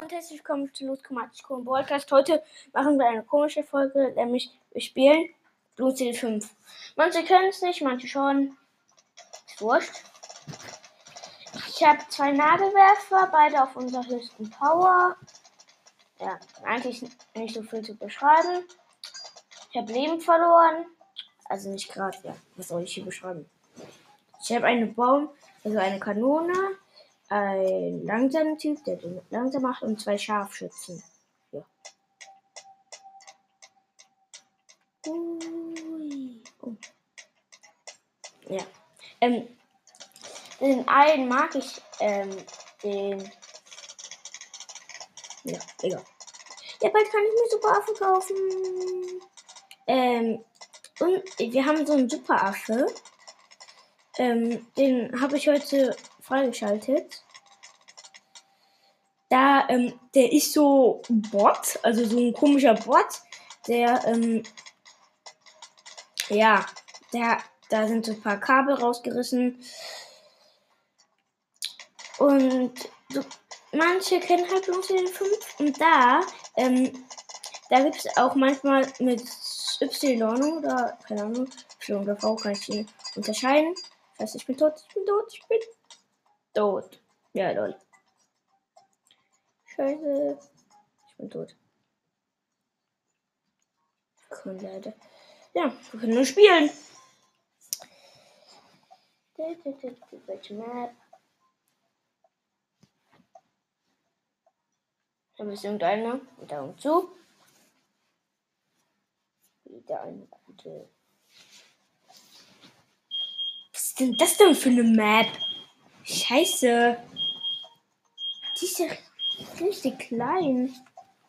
und herzlich willkommen zu Loskomatisch Podcast. Heute machen wir eine komische Folge, nämlich wir spielen Blut 5. Manche können es nicht, manche schon. Ist wurscht. Ich habe zwei Nagelwerfer, beide auf unserer höchsten Power. Ja, eigentlich nicht so viel zu beschreiben. Ich habe Leben verloren. Also nicht gerade, ja. Was soll ich hier beschreiben? Ich habe eine Baum, also eine Kanone ein langsamer Typ, der den langsam macht, und zwei Scharfschützen. Ja. Ui. Oh. Ja. Ähm, den einen mag ich, ähm, den. Ja, egal. Ja, bald kann ich mir Superaffe kaufen. Ähm, und wir haben so einen Superaffe. Ähm, den habe ich heute freigeschaltet. Da, ähm, der ist so ein Bot, also so ein komischer Bot, der, ähm, ja, der, da sind so ein paar Kabel rausgerissen. Und so, manche kennen halt bloß den 5. Und da, ähm, da gibt es auch manchmal mit Y oder, keine Ahnung, Y oder V kann ich ihn unterscheiden. Ich weiß, ich bin tot, ich bin tot, ich bin tot. Ja, lol. Scheiße. Ich bin tot. Cool, leider. Ja, wir können nur spielen. Welche Map? Da ist irgendeiner. Und Daumen zu. Wieder eine gute. Was ist denn das denn für eine Map? Scheiße. Die richtig klein.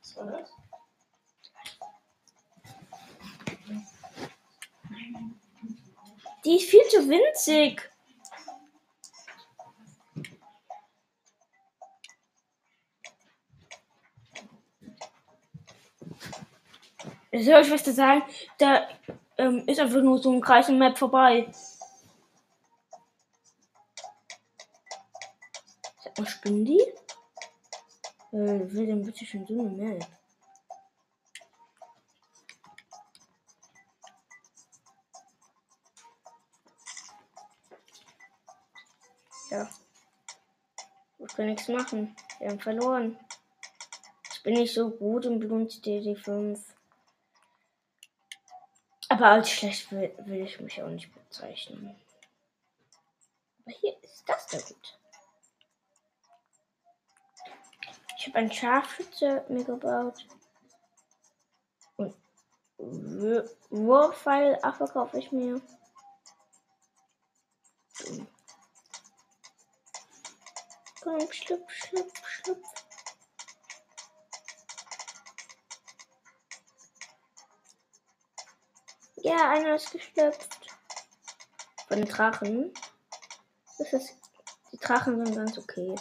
Was war das? Die ist viel zu winzig. Soll ich was da sagen? Da ähm, ist einfach nur so ein Kreis im Map vorbei. Was spinnen die? Äh, will denn bitte schon so eine Map? Ja. Ich kann nichts machen. Wir haben verloren. Ich bin nicht so gut im Blut DD5. Aber als schlecht will, will ich mich auch nicht bezeichnen. Aber hier ist das da gut. Ich habe einen Scharfschütze mir gebaut. Und Wurfpfeil, verkaufe ich mir. Komm, schlüpf, schlüpf, schlüpf. Ja, einer ist geschlüpft. Von den Drachen. Das ist, die Drachen sind ganz okay.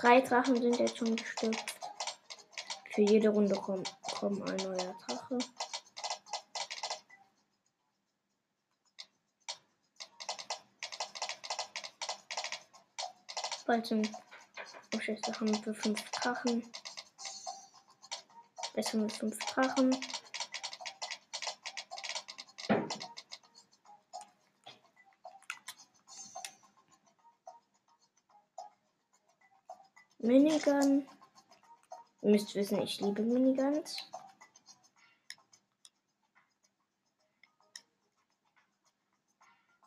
Drei Drachen sind jetzt schon gestürzt. Für jede Runde kommt, kommt ein neuer Drache. Bald sind oh Scheiße, haben wir fünf Drachen. Es sind fünf Drachen. Minigun. Ihr müsst wissen, ich liebe Miniguns.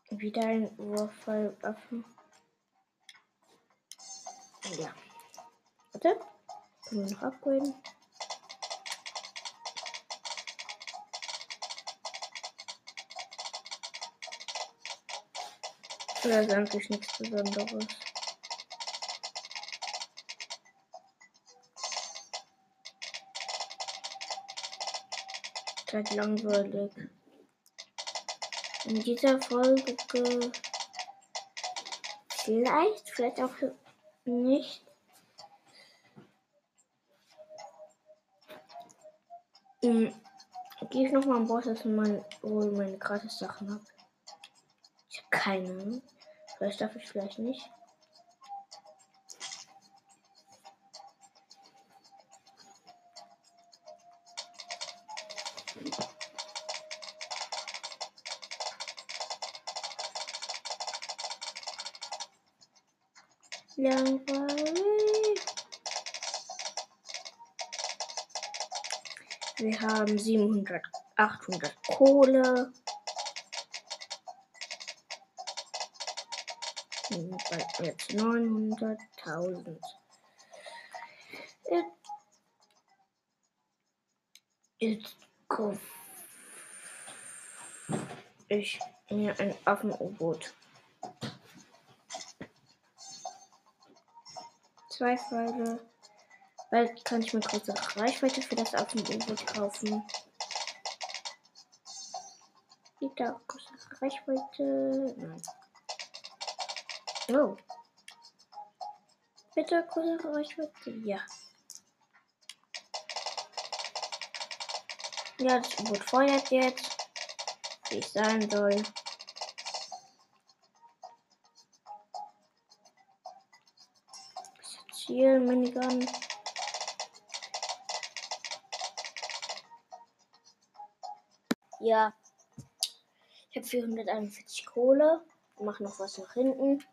Wieder ein Wurfwaffen. Ja. Warte. Können wir noch upgraden? Das ist eigentlich nichts Besonderes. Halt langweilig. In dieser Folge vielleicht, vielleicht auch nicht. Hm, Gehe ich nochmal am Boss, dass man wohl meine gratis Sachen habe. Ich habe Keine. Vielleicht darf ich vielleicht nicht. Haben 700, 800 Kohle. Jetzt 900.000. Jetzt, jetzt kauf ich mir ein Affen-U-Boot. Zwei Pfeile. Bald kann ich mir größere Reichweite für das Affen-U-Boot kaufen. Wieder größere Reichweite. Nein. Oh. Bitte größere Reichweite. Ja. Ja, das U-Boot feuert jetzt. Wie es sein soll. Ziel, Minigun. Ja. Ich habe 441 Kohle. Mach noch was nach hinten.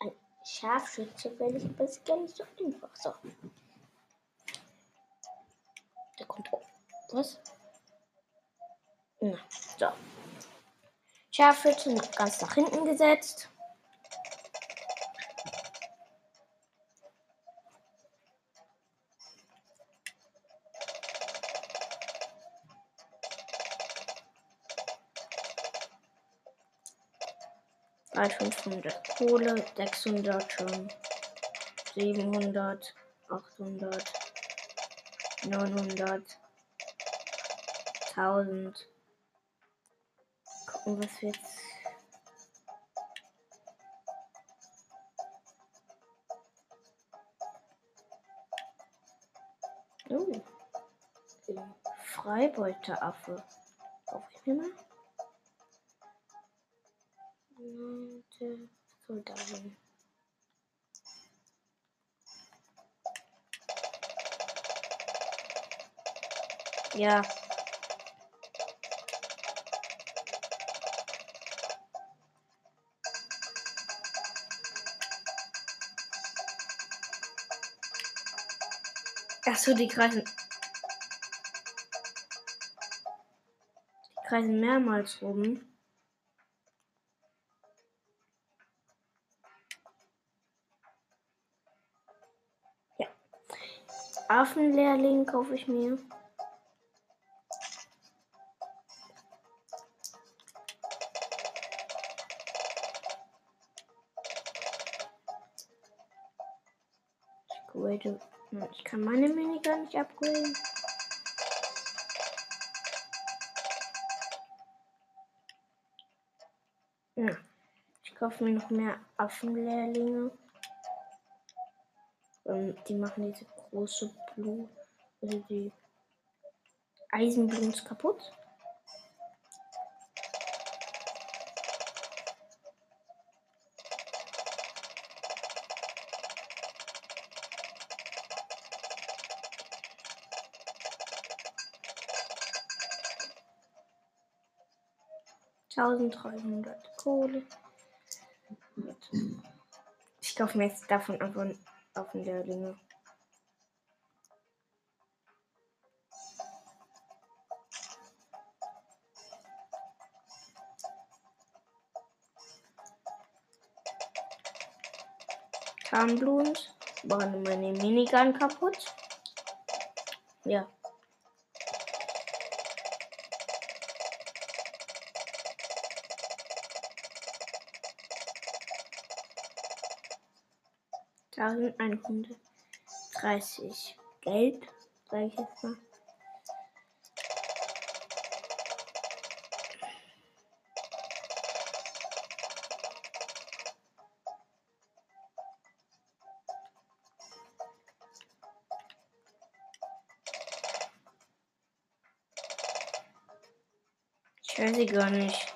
Ein Scharfschütze will ich, ist gar nicht so einfach. So. Der kommt auch. Was? Na, so. Scharfschütze ganz nach hinten gesetzt. Bald 500 Kohle, 600 schon, 700, 800, 900, 1000. Gucken, was wir jetzt. Oh. Freibeuteraffe. Kaufe ich mir mal. Äh, so dahin. Ja. Achso, die kreisen. Die kreisen mehrmals rum. Affenlehrling kaufe ich mir. Ich kann meine Minigun nicht upgraden. Ja. Ich kaufe mir noch mehr Affenlehrlinge. Ähm, die machen diese große Blut, also die Eisenbluts kaputt. Tausenddreihundert Kohle. Ich kaufe mir jetzt davon einfach Affenlehrlinge. Tarnblunt. Machen meine Minigun kaputt. Ja. Tausendeinhundertdreißig Geld, sage ich jetzt mal. Weiß ich gar nicht.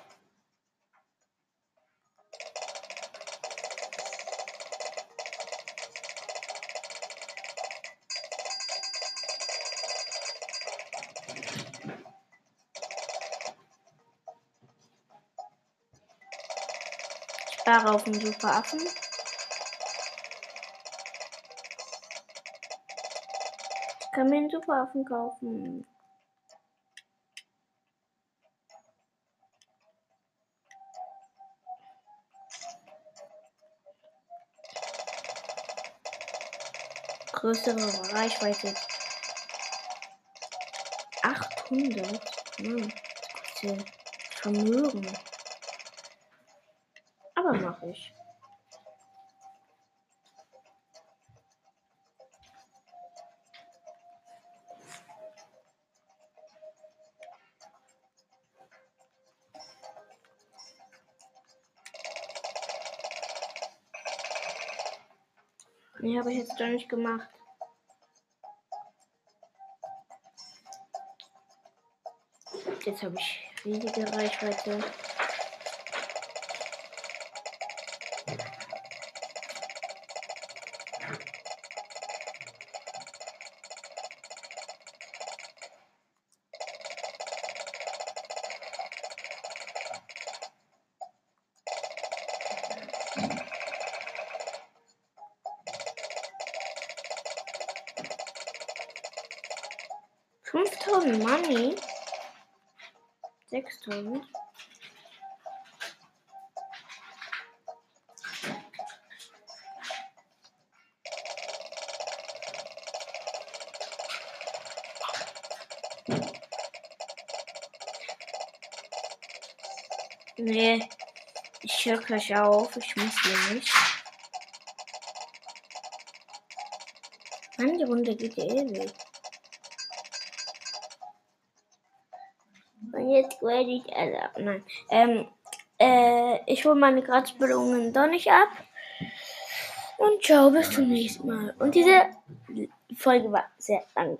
Spare auf den Superaffen. Ich kann mir einen Superaffen kaufen. Größere Reichweite. 800? Hm, Vermögen. Aber mache ich. Nee, habe ich jetzt doch nicht gemacht. Jetzt habe ich riesige Reichweite. Fünftausend Money. Sechstausend. Nee, ich höre gleich auf. Ich muss hier nicht. Mann, die Runde geht ewig. Jetzt werde ich, also, nein, ähm, äh, ich hole meine Gratisbelohnungen doch nicht ab. Und ciao, bis zum nächsten Mal. Und diese Folge war sehr lang.